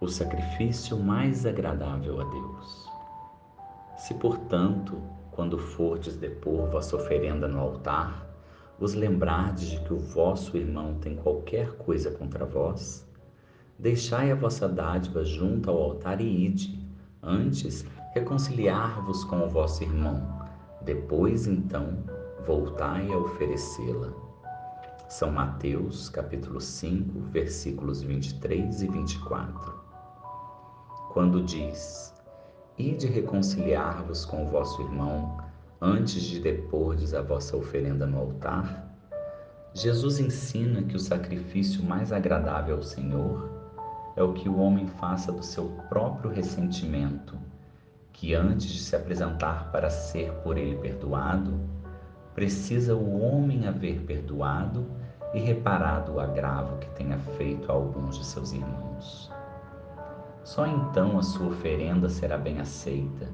o sacrifício mais agradável a Deus. Se, portanto, quando fordes depor vossa oferenda no altar, vos lembrardes de que o vosso irmão tem qualquer coisa contra vós, deixai a vossa dádiva junto ao altar e ide, antes reconciliar-vos com o vosso irmão, depois então voltai a oferecê-la. São Mateus, capítulo 5, versículos 23 e 24 quando diz: Ide reconciliar-vos com o vosso irmão antes de depordes a vossa oferenda no altar? Jesus ensina que o sacrifício mais agradável ao Senhor é o que o homem faça do seu próprio ressentimento, que antes de se apresentar para ser por ele perdoado, precisa o homem haver perdoado e reparado o agravo que tenha feito a alguns de seus irmãos. Só então a sua oferenda será bem aceita,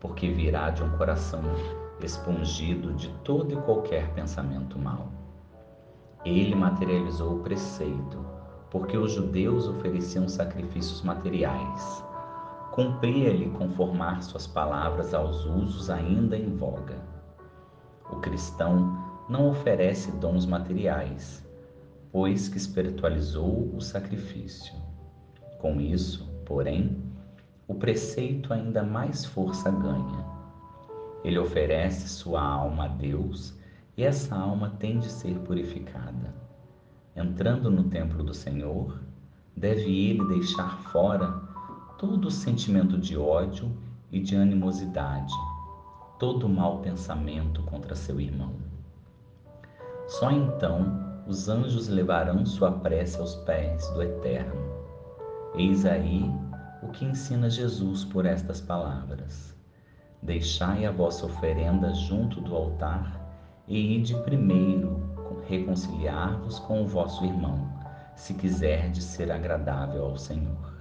porque virá de um coração expungido de todo e qualquer pensamento mau. Ele materializou o preceito, porque os judeus ofereciam sacrifícios materiais. Cumpria-lhe conformar suas palavras aos usos ainda em voga. O cristão não oferece dons materiais, pois que espiritualizou o sacrifício. Com isso, Porém, o preceito ainda mais força ganha. Ele oferece sua alma a Deus e essa alma tem de ser purificada. Entrando no templo do Senhor, deve ele deixar fora todo o sentimento de ódio e de animosidade, todo mau pensamento contra seu irmão. Só então os anjos levarão sua prece aos pés do Eterno Eis aí o que ensina Jesus por estas palavras: Deixai a vossa oferenda junto do altar e ide primeiro reconciliar-vos com o vosso irmão, se quiserdes ser agradável ao Senhor.